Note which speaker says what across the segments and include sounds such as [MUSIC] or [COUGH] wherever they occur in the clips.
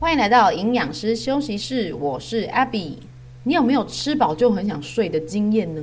Speaker 1: 欢迎来到营养师休息室，我是 Abby。你有没有吃饱就很想睡的经验呢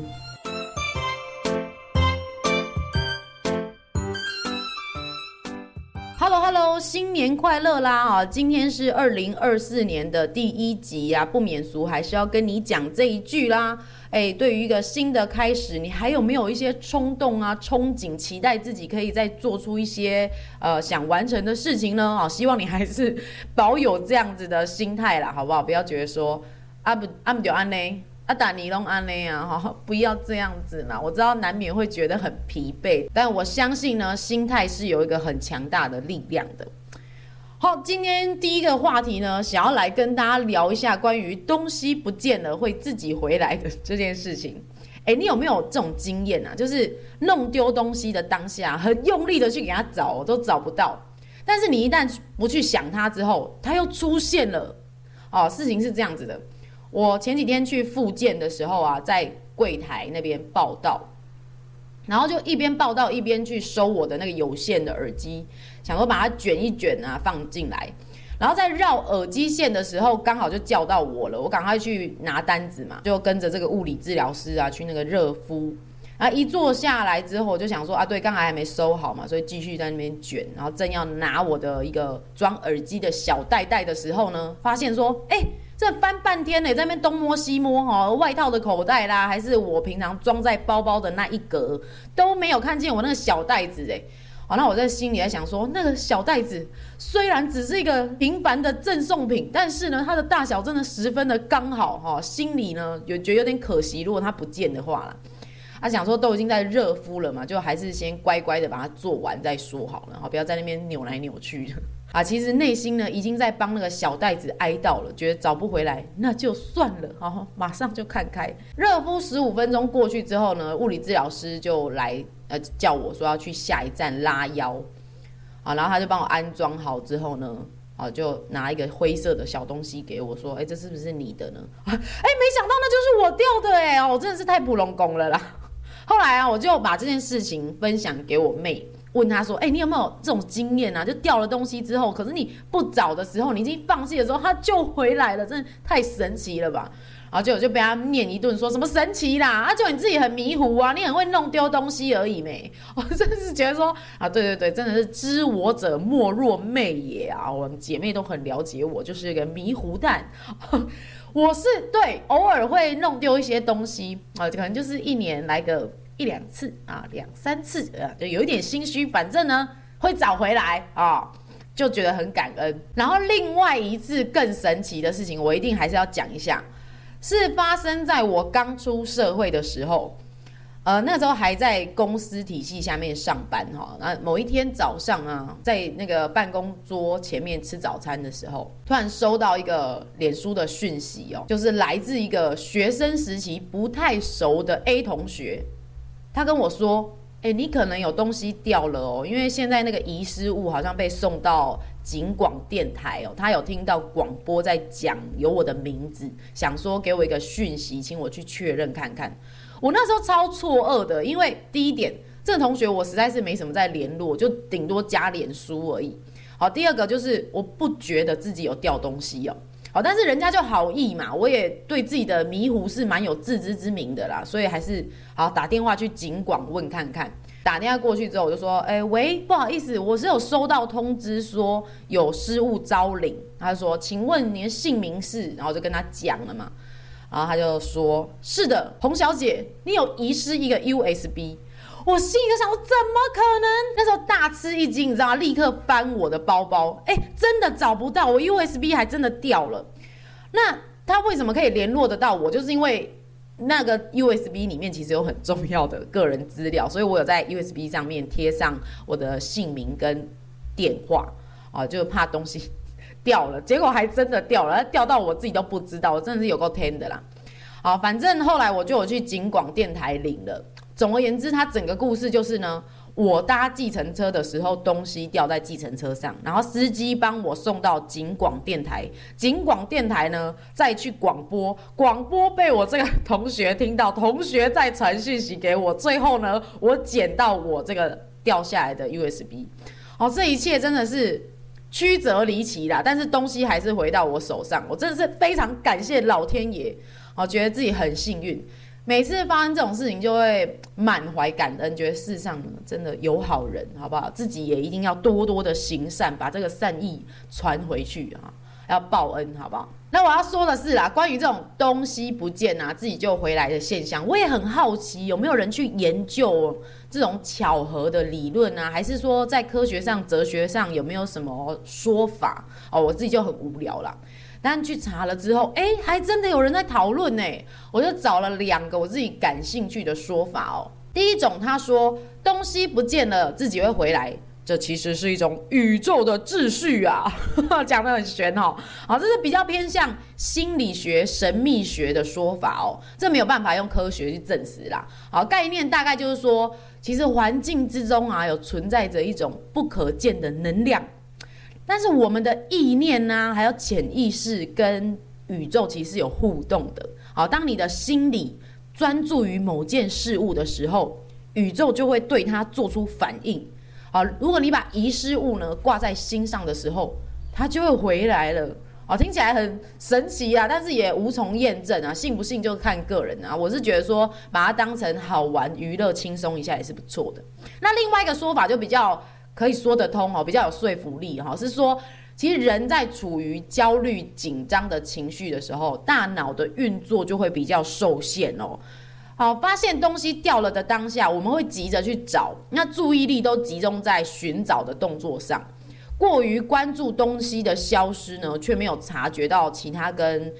Speaker 1: 新年快乐啦！啊，今天是二零二四年的第一集呀，不免俗还是要跟你讲这一句啦。哎，对于一个新的开始，你还有没有一些冲动啊、憧憬、期待自己可以再做出一些呃想完成的事情呢？啊，希望你还是保有这样子的心态啦，好不好？不要觉得说啊不啊不就安呢，啊打尼龙安呢啊，哈，[LAUGHS] 不要这样子嘛。我知道难免会觉得很疲惫，但我相信呢，心态是有一个很强大的力量的。好，今天第一个话题呢，想要来跟大家聊一下关于东西不见了会自己回来的 [LAUGHS] 这件事情。哎，你有没有这种经验啊？就是弄丢东西的当下，很用力的去给他找，都找不到。但是你一旦不去想它之后，它又出现了。哦，事情是这样子的。我前几天去复健的时候啊，在柜台那边报道。然后就一边报道一边去收我的那个有线的耳机，想说把它卷一卷啊放进来，然后在绕耳机线的时候，刚好就叫到我了，我赶快去拿单子嘛，就跟着这个物理治疗师啊去那个热敷，啊一坐下来之后，我就想说啊对，刚才还没收好嘛，所以继续在那边卷，然后正要拿我的一个装耳机的小袋袋的时候呢，发现说哎。这翻半天呢，在那边东摸西摸哈，外套的口袋啦，还是我平常装在包包的那一格，都没有看见我那个小袋子哎。好，那我在心里在想说，那个小袋子虽然只是一个平凡的赠送品，但是呢，它的大小真的十分的刚好哈，心里呢有觉得有点可惜，如果它不见的话啦。他想说都已经在热敷了嘛，就还是先乖乖的把它做完再说好了，好，不要在那边扭来扭去的。啊，其实内心呢已经在帮那个小袋子哀悼了，觉得找不回来，那就算了，好，马上就看开。热敷十五分钟过去之后呢，物理治疗师就来呃叫我说要去下一站拉腰，啊，然后他就帮我安装好之后呢，啊，就拿一个灰色的小东西给我说，哎，这是不是你的呢？哎，没想到那就是我掉的哎，哦，我真的是太不拢拱了啦。后来啊，我就把这件事情分享给我妹。问他说：“哎、你有没有这种经验啊？就掉了东西之后，可是你不找的时候，你已经放弃的时候，它就回来了，真的太神奇了吧？”然后就就被他念一顿，说什么神奇啦？啊，就你自己很迷糊啊，你很会弄丢东西而已没？[LAUGHS] 我真的是觉得说啊，对对对，真的是知我者莫若妹也啊！我们姐妹都很了解我，就是一个迷糊蛋。[LAUGHS] 我是对偶尔会弄丢一些东西啊，可能就是一年来个。一两次啊，两三次啊，就有一点心虚。反正呢，会找回来啊，就觉得很感恩。然后另外一次更神奇的事情，我一定还是要讲一下，是发生在我刚出社会的时候。呃，那时候还在公司体系下面上班哈。那某一天早上啊，在那个办公桌前面吃早餐的时候，突然收到一个脸书的讯息哦，就是来自一个学生时期不太熟的 A 同学。他跟我说：“哎，你可能有东西掉了哦，因为现在那个遗失物好像被送到警广电台哦。他有听到广播在讲有我的名字，想说给我一个讯息，请我去确认看看。我那时候超错愕的，因为第一点，这个同学我实在是没什么在联络，就顶多加脸书而已。好，第二个就是我不觉得自己有掉东西哦。”好，但是人家就好意嘛，我也对自己的迷糊是蛮有自知之明的啦，所以还是好打电话去警广问看看。打电话过去之后，我就说：“哎、喂，不好意思，我是有收到通知说有失物招领。”他就说：“请问您的姓名是？”然后就跟他讲了嘛，然后他就说：“是的，洪小姐，你有遗失一个 USB。”我心里就想我，怎么可能？那时候大吃一惊，你知道吗？立刻翻我的包包，哎，真的找不到，我 USB 还真的掉了。那他为什么可以联络得到我？就是因为那个 USB 里面其实有很重要的个人资料，所以我有在 USB 上面贴上我的姓名跟电话啊，就怕东西掉了。结果还真的掉了，掉到我自己都不知道，我真的是有够天的啦。好，反正后来我就有去警广电台领了。总而言之，他整个故事就是呢，我搭计程车的时候，东西掉在计程车上，然后司机帮我送到警广电台，警广电台呢再去广播，广播被我这个同学听到，同学再传讯息给我，最后呢，我捡到我这个掉下来的 USB。哦，这一切真的是曲折离奇啦，但是东西还是回到我手上，我真的是非常感谢老天爷，我觉得自己很幸运。每次发生这种事情，就会满怀感恩，觉得世上真的有好人，好不好？自己也一定要多多的行善，把这个善意传回去啊，要报恩，好不好？那我要说的是啦，关于这种东西不见啊，自己就回来的现象，我也很好奇，有没有人去研究这种巧合的理论啊？还是说在科学上、哲学上有没有什么说法？哦，我自己就很无聊啦。但去查了之后，哎，还真的有人在讨论呢。我就找了两个我自己感兴趣的说法哦。第一种，他说东西不见了，自己会回来，这其实是一种宇宙的秩序啊，[LAUGHS] 讲得很玄哦。好，这是比较偏向心理学、神秘学的说法哦。这没有办法用科学去证实啦。好，概念大概就是说，其实环境之中啊，有存在着一种不可见的能量。但是我们的意念呢、还有潜意识跟宇宙其实是有互动的。好，当你的心里专注于某件事物的时候，宇宙就会对它做出反应。好，如果你把遗失物呢挂在心上的时候，它就会回来了。好，听起来很神奇啊，但是也无从验证啊，信不信就看个人啊。我是觉得说，把它当成好玩、娱乐、轻松一下也是不错的。那另外一个说法就比较。可以说得通哦，比较有说服力哈。是说，其实人在处于焦虑、紧张的情绪的时候，大脑的运作就会比较受限哦。好，发现东西掉了的当下，我们会急着去找，那注意力都集中在寻找的动作上，过于关注东西的消失呢，却没有察觉到其他跟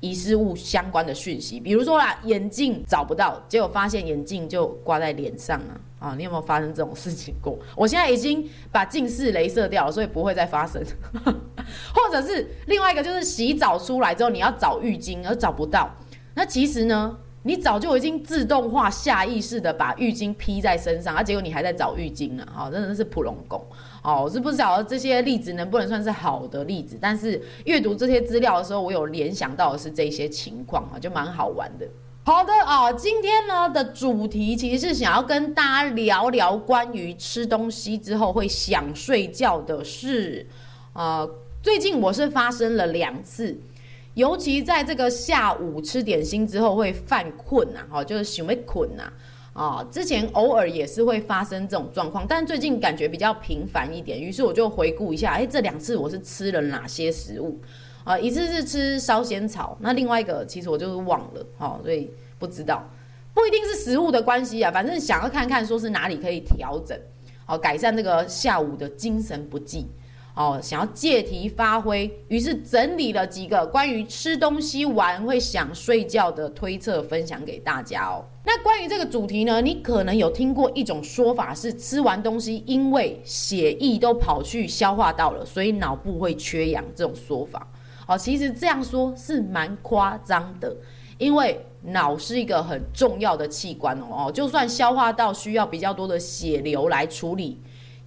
Speaker 1: 遗失物相关的讯息。比如说啦，眼镜找不到，结果发现眼镜就挂在脸上啊。啊，你有没有发生这种事情过？[LAUGHS] 我现在已经把近视镭射掉了，所以不会再发生。[LAUGHS] 或者是另外一个，就是洗澡出来之后，你要找浴巾而找不到，那其实呢，你早就已经自动化、下意识的把浴巾披在身上，啊，结果你还在找浴巾呢。好，真的是普龙工。哦，我是不晓得这些例子能不能算是好的例子，但是阅读这些资料的时候，我有联想到的是这些情况啊，就蛮好玩的。好的啊，今天呢的主题其实是想要跟大家聊聊关于吃东西之后会想睡觉的事。呃，最近我是发生了两次，尤其在这个下午吃点心之后会犯困呐，哈，就是想要困呐，啊，之前偶尔也是会发生这种状况，但最近感觉比较频繁一点，于是我就回顾一下，哎，这两次我是吃了哪些食物？啊，一次是吃烧仙草，那另外一个其实我就是忘了，好，所以不知道，不一定是食物的关系啊，反正想要看看说是哪里可以调整，好，改善这个下午的精神不济，哦，想要借题发挥，于是整理了几个关于吃东西完会想睡觉的推测，分享给大家哦。那关于这个主题呢，你可能有听过一种说法是，吃完东西因为血液都跑去消化道了，所以脑部会缺氧，这种说法。哦，其实这样说是蛮夸张的，因为脑是一个很重要的器官哦。就算消化道需要比较多的血流来处理，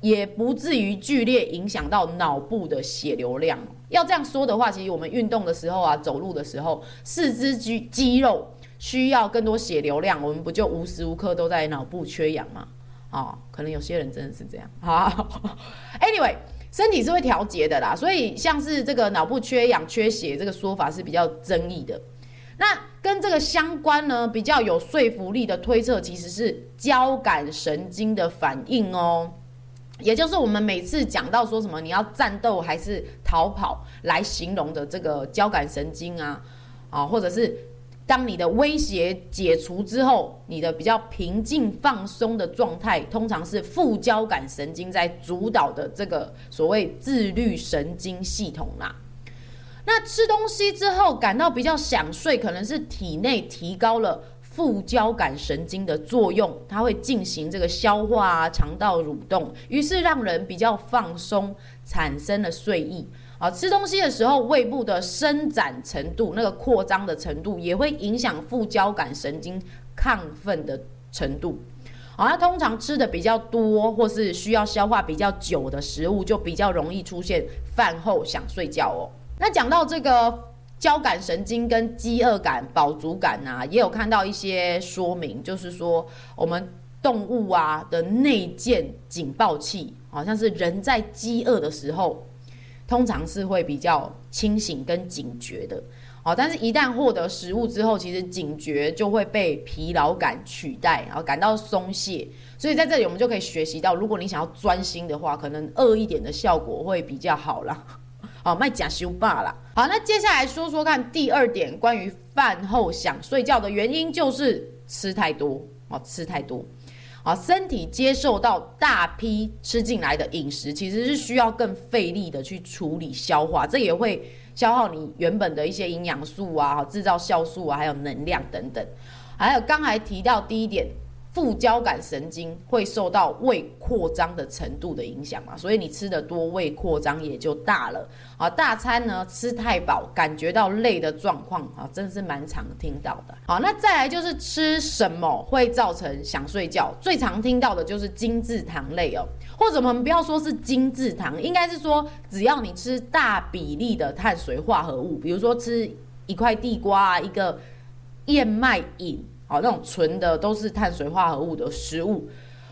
Speaker 1: 也不至于剧烈影响到脑部的血流量。要这样说的话，其实我们运动的时候啊，走路的时候，四肢肌肌肉需要更多血流量，我们不就无时无刻都在脑部缺氧吗？哦，可能有些人真的是这样。好，Anyway。身体是会调节的啦，所以像是这个脑部缺氧、缺血这个说法是比较争议的。那跟这个相关呢，比较有说服力的推测，其实是交感神经的反应哦。也就是我们每次讲到说什么你要战斗还是逃跑来形容的这个交感神经啊，啊，或者是。当你的威胁解除之后，你的比较平静放松的状态，通常是副交感神经在主导的这个所谓自律神经系统啦。那吃东西之后感到比较想睡，可能是体内提高了副交感神经的作用，它会进行这个消化啊、肠道蠕动，于是让人比较放松，产生了睡意。啊，吃东西的时候，胃部的伸展程度，那个扩张的程度，也会影响副交感神经亢奋的程度。啊，那通常吃的比较多，或是需要消化比较久的食物，就比较容易出现饭后想睡觉哦。那讲到这个交感神经跟饥饿感、饱足感啊，也有看到一些说明，就是说我们动物啊的内建警报器，好像是人在饥饿的时候。通常是会比较清醒跟警觉的。哦，但是一旦获得食物之后，其实警觉就会被疲劳感取代，然后感到松懈。所以在这里我们就可以学习到，如果你想要专心的话，可能饿一点的效果会比较好啦。好，卖假修罢啦。好，那接下来说说看第二点，关于饭后想睡觉的原因，就是吃太多哦，吃太多。啊，身体接受到大批吃进来的饮食，其实是需要更费力的去处理消化，这也会。消耗你原本的一些营养素啊，制造酵素啊，还有能量等等。还有刚才提到第一点，副交感神经会受到胃扩张的程度的影响嘛，所以你吃的多，胃扩张也就大了。啊，大餐呢吃太饱，感觉到累的状况啊，真是蛮常听到的。好，那再来就是吃什么会造成想睡觉，最常听到的就是精制糖类哦。或者我们不要说是精制糖，应该是说只要你吃大比例的碳水化合物，比如说吃一块地瓜啊，一个燕麦饮，哦，那种纯的都是碳水化合物的食物，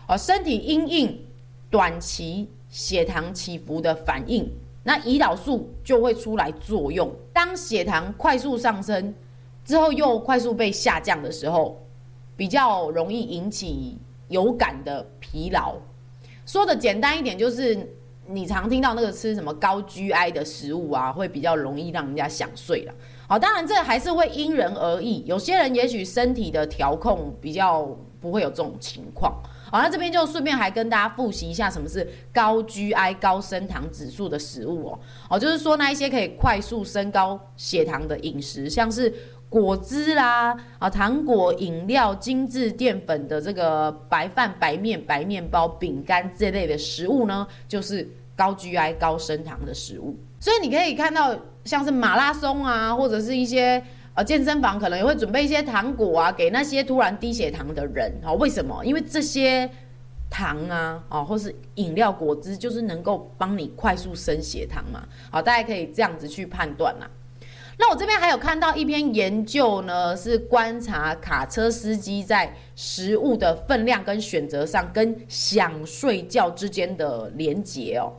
Speaker 1: 哦，身体因应短期血糖起伏的反应，那胰岛素就会出来作用。当血糖快速上升之后又快速被下降的时候，比较容易引起有感的疲劳。说的简单一点，就是你常听到那个吃什么高 GI 的食物啊，会比较容易让人家想睡了。好，当然这还是会因人而异，有些人也许身体的调控比较不会有这种情况。好，那这边就顺便还跟大家复习一下什么是高 GI 高升糖指数的食物哦。哦，就是说那一些可以快速升高血糖的饮食，像是。果汁啦，啊，糖果、饮料、精致淀粉的这个白饭、白面、白面包、饼干这类的食物呢，就是高 GI 高升糖的食物。所以你可以看到，像是马拉松啊，或者是一些呃健身房，可能也会准备一些糖果啊，给那些突然低血糖的人。好，为什么？因为这些糖啊，啊，或是饮料、果汁，就是能够帮你快速升血糖嘛。好，大家可以这样子去判断啦。那我这边还有看到一篇研究呢，是观察卡车司机在食物的分量跟选择上，跟想睡觉之间的连结哦。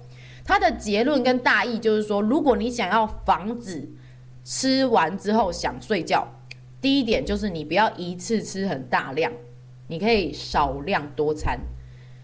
Speaker 1: 它的结论跟大意就是说，如果你想要防止吃完之后想睡觉，第一点就是你不要一次吃很大量，你可以少量多餐。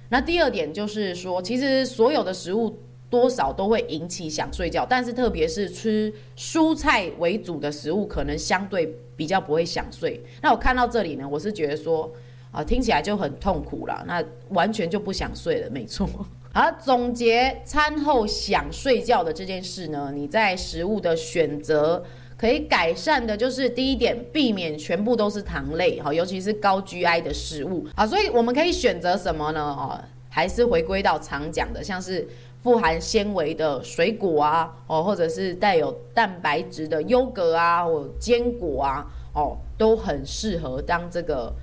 Speaker 1: 那第二点就是说，其实所有的食物。多少都会引起想睡觉，但是特别是吃蔬菜为主的食物，可能相对比较不会想睡。那我看到这里呢，我是觉得说，啊，听起来就很痛苦啦，那完全就不想睡了，没错。好，总结餐后想睡觉的这件事呢，你在食物的选择可以改善的，就是第一点，避免全部都是糖类，好，尤其是高 GI 的食物。啊，所以我们可以选择什么呢？哦，还是回归到常讲的，像是。富含纤维的水果啊，哦，或者是带有蛋白质的优格啊，或坚果啊，哦，都很适合当这个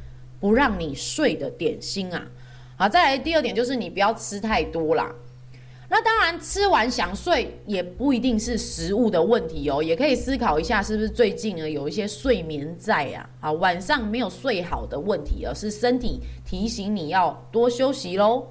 Speaker 1: 不让你睡的点心啊。好，再来第二点就是你不要吃太多啦。那当然，吃完想睡也不一定是食物的问题哦，也可以思考一下是不是最近呢有一些睡眠债啊，啊，晚上没有睡好的问题，而是身体提醒你要多休息喽。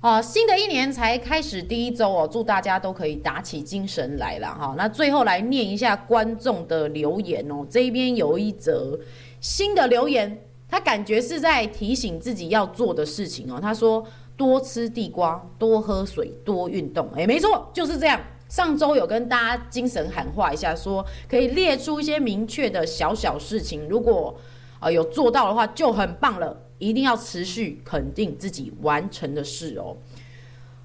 Speaker 1: 啊，新的一年才开始第一周哦，祝大家都可以打起精神来了哈。那最后来念一下观众的留言哦，这边有一则新的留言，他感觉是在提醒自己要做的事情哦。他说多吃地瓜，多喝水，多运动。诶，没错，就是这样。上周有跟大家精神喊话一下，说可以列出一些明确的小小事情，如果啊有做到的话，就很棒了。一定要持续肯定自己完成的事哦。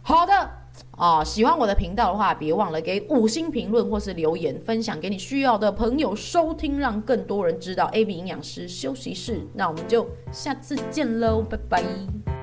Speaker 1: 好的啊，喜欢我的频道的话，别忘了给五星评论或是留言，分享给你需要的朋友收听，让更多人知道 AB 营养师休息室。那我们就下次见喽，拜拜。